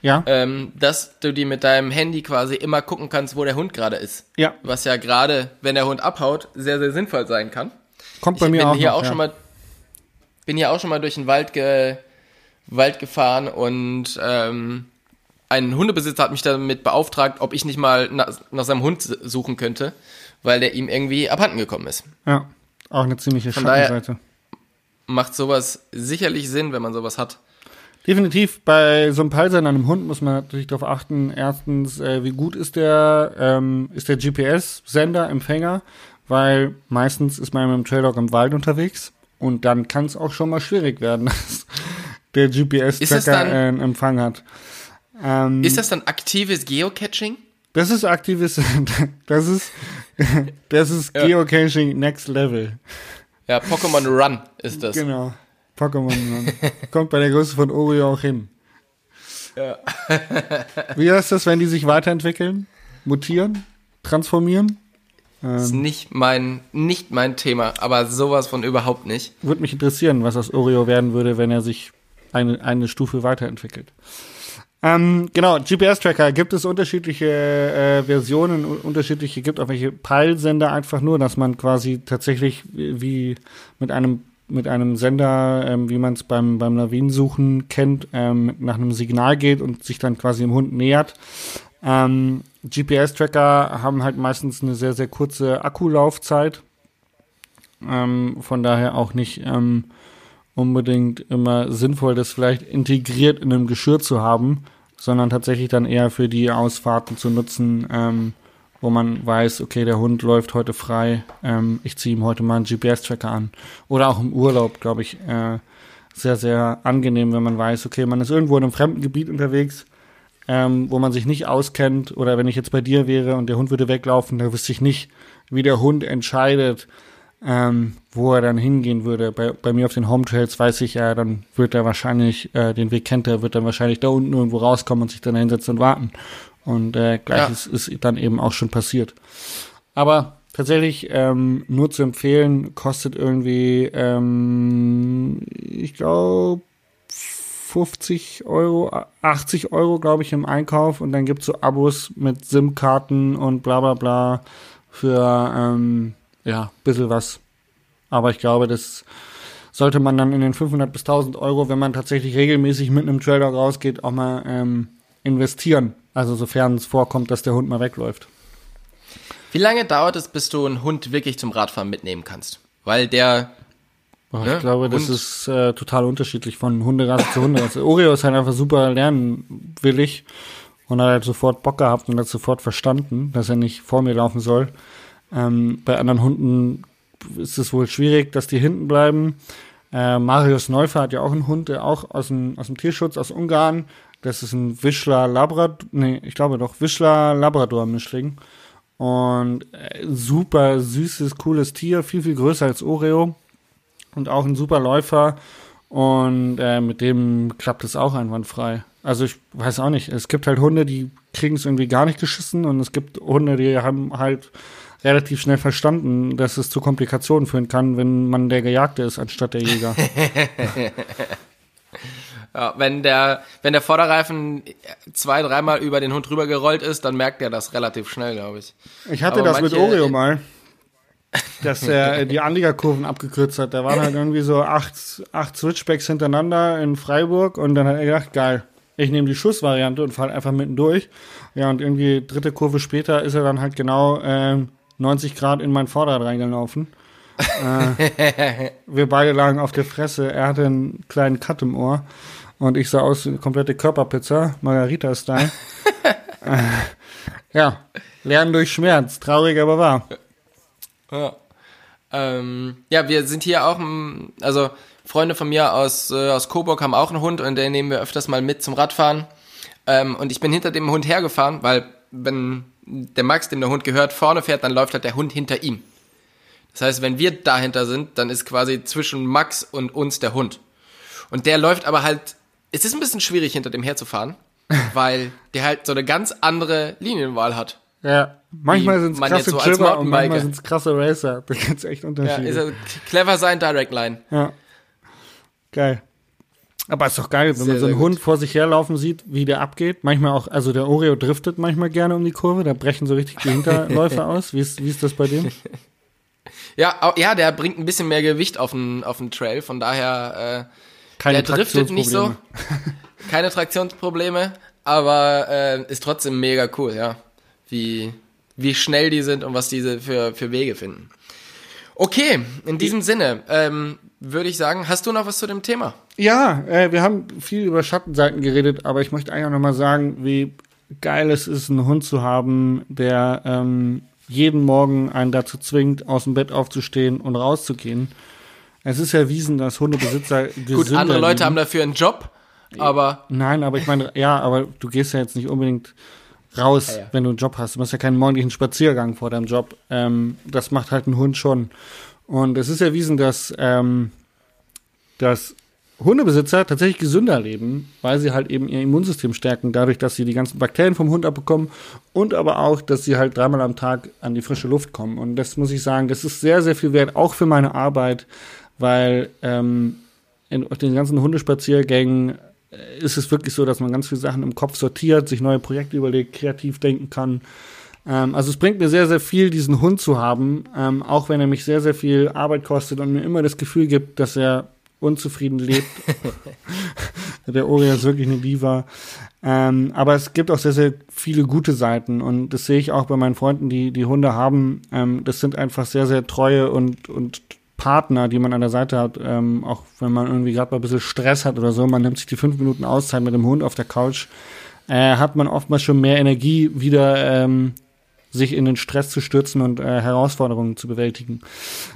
Ja, ähm, dass du die mit deinem Handy quasi immer gucken kannst, wo der Hund gerade ist. ja. Was ja gerade, wenn der Hund abhaut, sehr, sehr sinnvoll sein kann. Kommt bei ich mir bin auch hier noch, auch ja. schon mal, bin hier auch schon mal durch den Wald, ge, Wald gefahren und ähm, ein Hundebesitzer hat mich damit beauftragt, ob ich nicht mal nach, nach seinem Hund suchen könnte, weil der ihm irgendwie abhanden gekommen ist. Ja, auch eine ziemliche Von daher- Schattenseite. Macht sowas sicherlich Sinn, wenn man sowas hat. Definitiv, bei so einem Peilsender an einem Hund muss man natürlich darauf achten, erstens, äh, wie gut ist der, ähm, ist der GPS-Sender, Empfänger, weil meistens ist man mit dem Traildog im Wald unterwegs und dann kann es auch schon mal schwierig werden, dass der GPS-Tracker einen Empfang hat. Ähm, Ist das dann aktives Geocaching? das ist aktives, das ist, das ist. Geocaching Next Level. Ja, Pokémon Run ist das. Genau. Pokémon Run. Kommt bei der Größe von Oreo auch hin. Ja. Wie heißt das, wenn die sich weiterentwickeln? Mutieren? Transformieren? Ist Ähm, nicht mein, nicht mein Thema, aber sowas von überhaupt nicht. würde mich interessieren, was aus Oreo werden würde, wenn er sich eine, eine Stufe weiterentwickelt. Ähm, genau, GPS-Tracker gibt es unterschiedliche äh, Versionen, unterschiedliche, gibt auch welche Peilsender einfach nur, dass man quasi tatsächlich wie mit einem mit einem Sender, ähm, wie man es beim beim Lawinensuchen kennt, ähm, nach einem Signal geht und sich dann quasi dem Hund nähert. Ähm, GPS-Tracker haben halt meistens eine sehr sehr kurze Akkulaufzeit, ähm, von daher auch nicht ähm, unbedingt immer sinnvoll, das vielleicht integriert in einem Geschirr zu haben, sondern tatsächlich dann eher für die Ausfahrten zu nutzen, ähm, wo man weiß, okay, der Hund läuft heute frei, ähm, ich ziehe ihm heute mal einen GPS-Tracker an. Oder auch im Urlaub, glaube ich, äh, sehr, sehr angenehm, wenn man weiß, okay, man ist irgendwo in einem fremden Gebiet unterwegs, ähm, wo man sich nicht auskennt, oder wenn ich jetzt bei dir wäre und der Hund würde weglaufen, da wüsste ich nicht, wie der Hund entscheidet, ähm, wo er dann hingehen würde. Bei, bei mir auf den Home Trails weiß ich ja, dann wird er wahrscheinlich, äh, den Weg kennt er, wird dann wahrscheinlich da unten irgendwo rauskommen und sich dann hinsetzen und warten. Und äh, gleiches ist dann eben auch schon passiert. Aber tatsächlich ähm, nur zu empfehlen, kostet irgendwie, ähm, ich glaube, 50 Euro, 80 Euro, glaube ich, im Einkauf. Und dann gibt's so Abos mit SIM-Karten und bla bla bla für ähm, ja, bisschen was. Aber ich glaube, das sollte man dann in den 500 bis 1000 Euro, wenn man tatsächlich regelmäßig mit einem Trailer rausgeht, auch mal ähm, investieren. Also sofern es vorkommt, dass der Hund mal wegläuft. Wie lange dauert es, bis du einen Hund wirklich zum Radfahren mitnehmen kannst? Weil der, Boah, Ne? Ich glaube, das Und- ist äh, total unterschiedlich von Hunderasse zu Hunderasse. Oreo ist halt einfach super lernwillig und hat halt sofort Bock gehabt und hat sofort verstanden, dass er nicht vor mir laufen soll. Ähm, bei anderen Hunden ist es wohl schwierig, dass die hinten bleiben. Äh, Marius Neufer hat ja auch einen Hund, der auch aus dem, aus dem Tierschutz aus Ungarn. Das ist ein Wischler Labrador, nee, ich glaube doch, Wischler Labrador Mischling. Und äh, super süßes, cooles Tier, viel, viel größer als Oreo und auch ein super Läufer. Und äh, mit dem klappt es auch einwandfrei. Also ich weiß auch nicht. Es gibt halt Hunde, die kriegen es irgendwie gar nicht geschissen und es gibt Hunde, die haben halt relativ schnell verstanden, dass es zu Komplikationen führen kann, wenn man der Gejagte ist anstatt der Jäger. ja, wenn der, wenn der Vorderreifen zwei, dreimal über den Hund rüber gerollt ist, dann merkt er das relativ schnell, glaube ich. Ich hatte Aber das mit manche- Oreo mal, dass er die Anliegerkurven abgekürzt hat. Da waren halt irgendwie so acht, acht Switchbacks hintereinander in Freiburg und dann hat er gedacht, geil, ich nehme die Schussvariante und fahre einfach mittendurch. Ja, und irgendwie dritte Kurve später ist er dann halt genau ähm, 90 Grad in mein Vorderrad reingelaufen. äh, wir beide lagen auf der Fresse. Er hatte einen kleinen Cut im Ohr und ich sah aus wie eine komplette Körperpizza, Margarita-Style. ja, Lernen durch Schmerz, traurig aber wahr. Ja. Ähm, ja, wir sind hier auch, also Freunde von mir aus, äh, aus Coburg haben auch einen Hund und den nehmen wir öfters mal mit zum Radfahren. Ähm, und ich bin hinter dem Hund hergefahren, weil wenn der Max, dem der Hund gehört, vorne fährt, dann läuft halt der Hund hinter ihm. Das heißt, wenn wir dahinter sind, dann ist quasi zwischen Max und uns der Hund. Und der läuft aber halt, es ist ein bisschen schwierig, hinter dem herzufahren, weil der halt so eine ganz andere Linienwahl hat. Ja, manchmal sind es krasse so Chipper und manchmal sind es krasse Racer. Da gibt's echt Ja, Unterschiede. ist er clever sein, Direct Line. Ja. Geil. Aber ist doch geil, wenn Sehr, man so einen Hund vor sich herlaufen sieht, wie der abgeht. Manchmal auch, also der Oreo driftet manchmal gerne um die Kurve, da brechen so richtig die Hinterläufe aus. Wie ist, wie ist das bei dem? Ja, ja, der bringt ein bisschen mehr Gewicht auf den, auf den Trail, von daher, äh, Keine der driftet nicht so. Traktionsprobleme. Keine Traktionsprobleme, aber äh, ist trotzdem mega cool, ja. Wie, wie schnell die sind und was diese für, für Wege finden. Okay, in diesem Sinne, ähm, würde ich sagen, hast du noch was zu dem Thema? Ja, äh, wir haben viel über Schattenseiten geredet, aber ich möchte eigentlich auch nochmal sagen, wie geil es ist, einen Hund zu haben, der ähm, jeden Morgen einen dazu zwingt, aus dem Bett aufzustehen und rauszugehen. Es ist erwiesen, dass Hundebesitzer Gut, gesünder andere Leute leben. haben dafür einen Job, aber Nein, aber ich meine, ja, aber du gehst ja jetzt nicht unbedingt raus, Ja, ja. wenn du einen Job hast. Du machst ja keinen morgendlichen Spaziergang vor deinem Job. Ähm, das macht halt ein Hund schon. Und es ist erwiesen, dass, ähm, dass Hundebesitzer tatsächlich gesünder leben, weil sie halt eben ihr Immunsystem stärken, dadurch, dass sie die ganzen Bakterien vom Hund abbekommen und aber auch, dass sie halt dreimal am Tag an die frische Luft kommen. Und das muss ich sagen, das ist sehr, sehr viel wert, auch für meine Arbeit, weil ähm, in den ganzen Hundespaziergängen äh, ist es wirklich so, dass man ganz viele Sachen im Kopf sortiert, sich neue Projekte überlegt, kreativ denken kann. Ähm, also es bringt mir sehr, sehr viel, diesen Hund zu haben, ähm, auch wenn er mich sehr, sehr viel Arbeit kostet und mir immer das Gefühl gibt, dass er unzufrieden lebt. Der Ori ist wirklich eine Diva. Ähm, aber es gibt auch sehr, sehr viele gute Seiten und das sehe ich auch bei meinen Freunden, die die Hunde haben. Ähm, das sind einfach sehr, sehr treue und, und Partner, die man an der Seite hat, ähm, auch wenn man irgendwie gerade mal ein bisschen Stress hat oder so, man nimmt sich die fünf Minuten Auszeit mit dem Hund auf der Couch, äh, hat man oftmals schon mehr Energie, wieder ähm, sich in den Stress zu stürzen und äh, Herausforderungen zu bewältigen.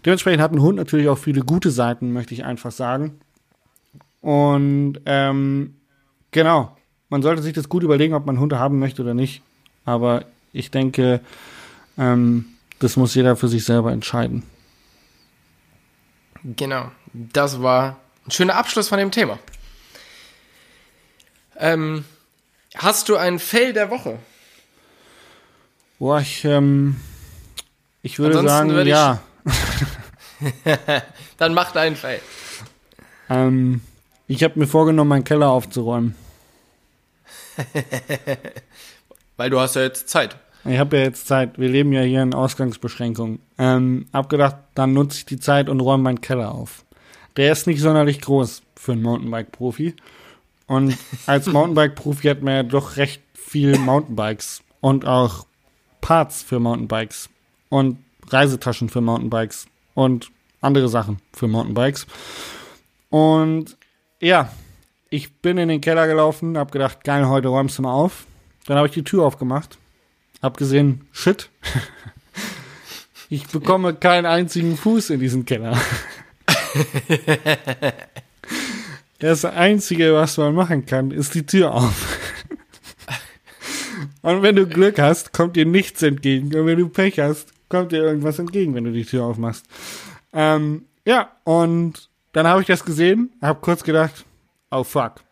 Dementsprechend hat ein Hund natürlich auch viele gute Seiten, möchte ich einfach sagen. Und ähm, genau, man sollte sich das gut überlegen, ob man Hunde haben möchte oder nicht. Aber ich denke, ähm, das muss jeder für sich selber entscheiden. Genau, das war ein schöner Abschluss von dem Thema. Ähm, hast du ein Fail der Woche? Boah, ich, ähm, ich würde Ansonsten sagen, würde ich- ja. Dann mach deinen Fail. Ähm, ich habe mir vorgenommen, meinen Keller aufzuräumen. Weil du hast ja jetzt Zeit. Ich habe ja jetzt Zeit. Wir leben ja hier in Ausgangsbeschränkungen. Ähm, hab gedacht, dann nutze ich die Zeit und räume meinen Keller auf. Der ist nicht sonderlich groß für einen Mountainbike-Profi. Und als Mountainbike-Profi hat man ja doch recht viel Mountainbikes und auch Parts für Mountainbikes und Reisetaschen für Mountainbikes und andere Sachen für Mountainbikes. Und ja, ich bin in den Keller gelaufen, hab gedacht, geil, heute räumst du mal auf. Dann habe ich die Tür aufgemacht, hab gesehen, shit, ich bekomme keinen einzigen Fuß in diesen Keller. Das Einzige, was man machen kann, ist die Tür auf. Und wenn du Glück hast, kommt dir nichts entgegen. Und wenn du Pech hast, kommt dir irgendwas entgegen, wenn du die Tür aufmachst. Ähm, ja, und dann habe ich das gesehen, habe kurz gedacht, oh fuck.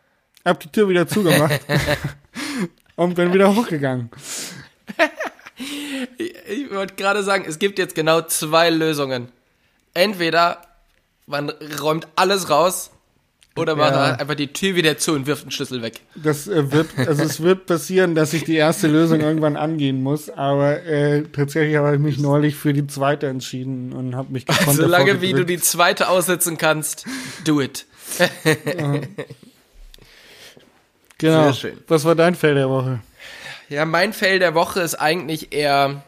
Hab die Tür wieder zugemacht und bin wieder hochgegangen. Ich wollte gerade sagen, es gibt jetzt genau zwei Lösungen. Entweder man räumt alles raus oder macht Ja. einfach die Tür wieder zu und wirft den Schlüssel weg. Das äh, wird, also es wird passieren, dass ich die erste Lösung irgendwann angehen muss, aber äh, tatsächlich habe ich mich neulich für die zweite entschieden und habe mich gekonnt Solange wie du die zweite aussitzen kannst, do it. Genau. Sehr schön. Was war dein Feld der Woche? Ja, mein Fail der Woche ist eigentlich eher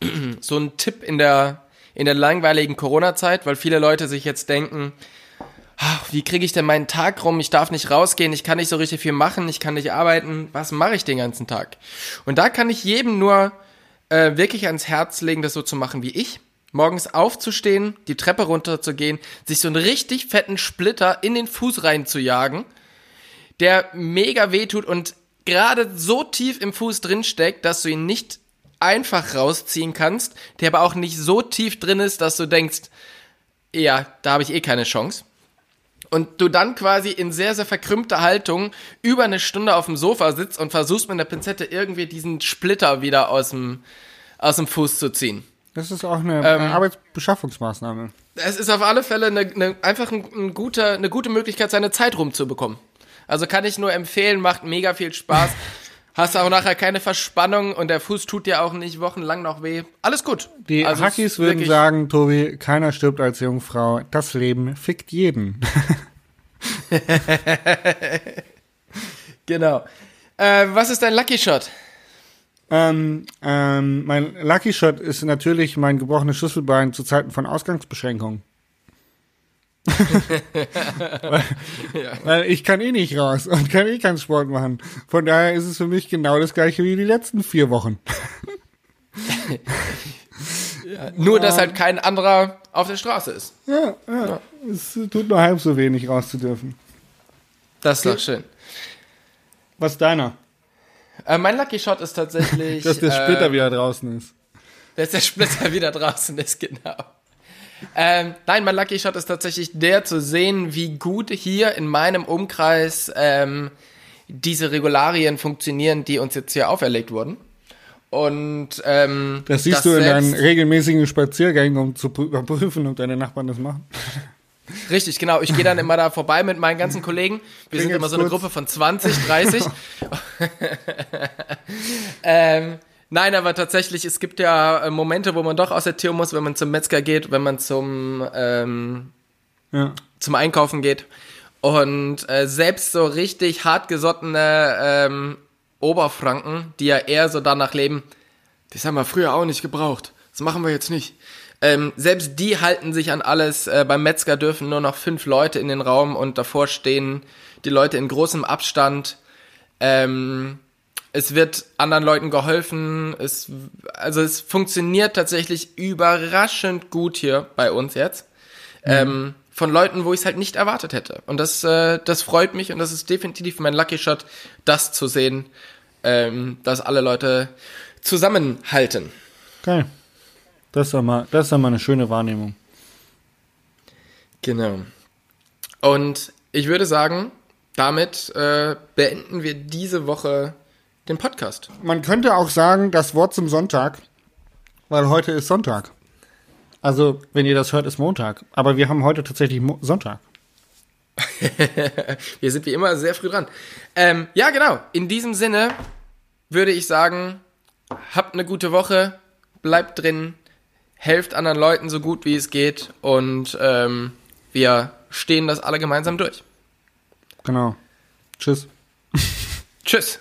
so ein Tipp in der, in der langweiligen Corona-Zeit, weil viele Leute sich jetzt denken, "Ah, wie kriege ich denn meinen Tag rum? Ich darf nicht rausgehen, ich kann nicht so richtig viel machen, ich kann nicht arbeiten. Was mache ich den ganzen Tag? Und da kann ich jedem nur äh, wirklich ans Herz legen, das so zu machen wie ich. Morgens aufzustehen, die Treppe runterzugehen, sich so einen richtig fetten Splitter in den Fuß reinzujagen der mega wehtut und gerade so tief im Fuß drin steckt, dass du ihn nicht einfach rausziehen kannst, der aber auch nicht so tief drin ist, dass du denkst, ja, da habe ich eh keine Chance. Und du dann quasi in sehr, sehr verkrümmter Haltung über eine Stunde auf dem Sofa sitzt und versuchst mit der Pinzette irgendwie diesen Splitter wieder aus dem, aus dem Fuß zu ziehen. Das ist auch eine Ähm, Arbeitsbeschaffungsmaßnahme. Es ist auf alle Fälle eine, eine, einfach ein, ein guter, eine gute Möglichkeit, seine Zeit rumzubekommen. Also kann ich nur empfehlen, macht mega viel Spaß. Hast auch nachher keine Verspannung und der Fuß tut dir auch nicht wochenlang noch weh. Alles gut. Die Also Hackis würden sagen, Tobi, keiner stirbt als Jungfrau. Das Leben fickt jeden. Genau. Äh, was ist dein Lucky Shot? ähm, ähm, mein Lucky Shot ist natürlich mein gebrochenes Schlüsselbein zu Zeiten von Ausgangsbeschränkungen. Weil, weil ich kann eh nicht raus und kann eh keinen Sport machen. Von daher ist es für mich genau das gleiche wie die letzten vier Wochen. Nur, dass halt kein anderer auf der Straße ist. Ja, ja. Es tut nur halb so wenig raus zu dürfen. Das ist doch schön. Was ist deiner? Äh, mein Lucky Shot ist tatsächlich. Dass der äh, Splitter wieder draußen ist. dass der Splitter wieder draußen ist, genau. Ähm, nein, mein Lucky Shot ist tatsächlich der zu sehen, wie gut hier in meinem Umkreis ähm, diese Regularien funktionieren, die uns jetzt hier auferlegt wurden. Und ähm, Das siehst dass du in deinen regelmäßigen Spaziergängen, um zu prü- überprüfen, ob deine Nachbarn das machen. Richtig, genau. Ich gehe dann immer da vorbei mit meinen ganzen Kollegen. Wir sind Klingelt's immer so eine kurz? Gruppe von 20, 30. ähm, nein, aber tatsächlich, es gibt ja äh, Momente, wo man doch aus der Tür muss, wenn man zum Metzger geht, wenn man zum, ähm, Ja. zum Einkaufen geht. Und äh, selbst so richtig hartgesottene ähm, Oberfranken, die ja eher so danach leben, das haben wir früher auch nicht gebraucht. Das machen wir jetzt nicht. Ähm, selbst die halten sich an alles. Äh, beim Metzger dürfen nur noch fünf Leute in den Raum und davor stehen die Leute in großem Abstand. Ähm, es wird anderen Leuten geholfen. Es, also es funktioniert tatsächlich überraschend gut hier bei uns jetzt. Ähm, von Leuten, wo ich es halt nicht erwartet hätte. Und das, äh, das freut mich und das ist definitiv mein Lucky Shot, das zu sehen, ähm, dass alle Leute zusammenhalten. Geil. Das ist doch mal, das ist doch mal eine schöne Wahrnehmung. Genau. Und ich würde sagen, damit äh, beenden wir diese Woche den Podcast. Man könnte auch sagen, das Wort zum Sonntag, weil heute ist Sonntag. Also, wenn ihr das hört, ist Montag. Aber wir haben heute tatsächlich Mo Sonntag. Wir sind wie immer sehr früh dran. Ähm, ja, genau. In diesem Sinne würde ich sagen, habt eine gute Woche, bleibt drin, helft anderen Leuten so gut wie es geht und ähm, wir stehen das alle gemeinsam durch. Genau. Tschüss. Tschüss.